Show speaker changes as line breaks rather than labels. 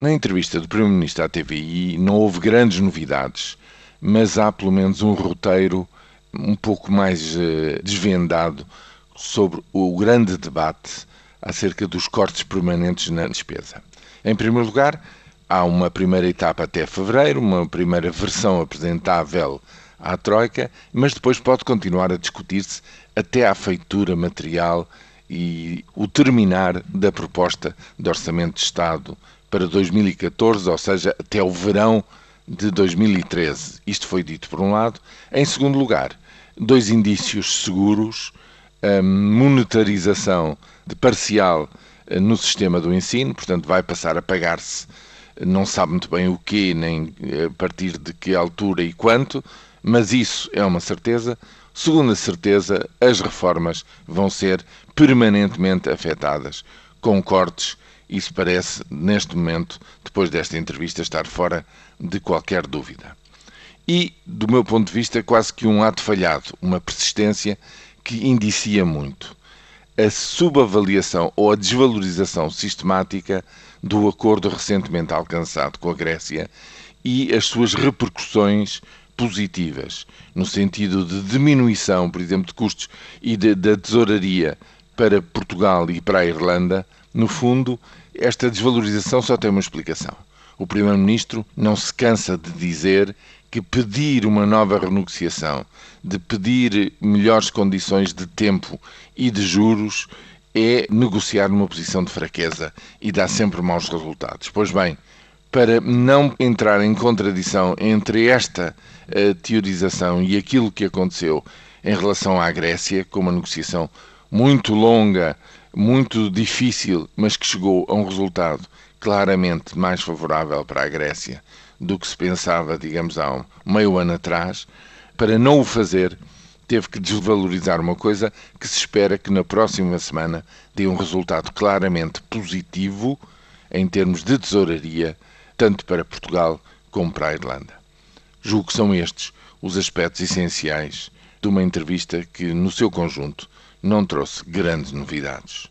Na entrevista do Primeiro-Ministro à TVI não houve grandes novidades, mas há pelo menos um roteiro um pouco mais uh, desvendado sobre o grande debate acerca dos cortes permanentes na despesa. Em primeiro lugar, há uma primeira etapa até fevereiro, uma primeira versão apresentável à Troika, mas depois pode continuar a discutir-se até à feitura material e o terminar da proposta de Orçamento de Estado para 2014, ou seja, até o verão de 2013. Isto foi dito por um lado. Em segundo lugar, dois indícios seguros: a monetarização de parcial eh, no sistema do ensino, portanto, vai passar a pagar-se, não sabe muito bem o quê, nem eh, a partir de que altura e quanto, mas isso é uma certeza. Segunda certeza, as reformas vão ser permanentemente afetadas com cortes isso parece, neste momento, depois desta entrevista, estar fora de qualquer dúvida. E, do meu ponto de vista, quase que um ato falhado, uma persistência que indicia muito a subavaliação ou a desvalorização sistemática do acordo recentemente alcançado com a Grécia e as suas repercussões positivas, no sentido de diminuição, por exemplo, de custos e da tesouraria para Portugal e para a Irlanda, no fundo, esta desvalorização só tem uma explicação. O Primeiro-Ministro não se cansa de dizer que pedir uma nova renegociação, de pedir melhores condições de tempo e de juros, é negociar numa posição de fraqueza e dá sempre maus resultados. Pois bem, para não entrar em contradição entre esta uh, teorização e aquilo que aconteceu em relação à Grécia, com uma negociação muito longa, muito difícil, mas que chegou a um resultado claramente mais favorável para a Grécia do que se pensava, digamos, há meio ano atrás, para não o fazer, teve que desvalorizar uma coisa que se espera que na próxima semana dê um resultado claramente positivo em termos de tesouraria, tanto para Portugal como para a Irlanda. Julgo que são estes os aspectos essenciais de uma entrevista que, no seu conjunto, não trouxe grandes novidades.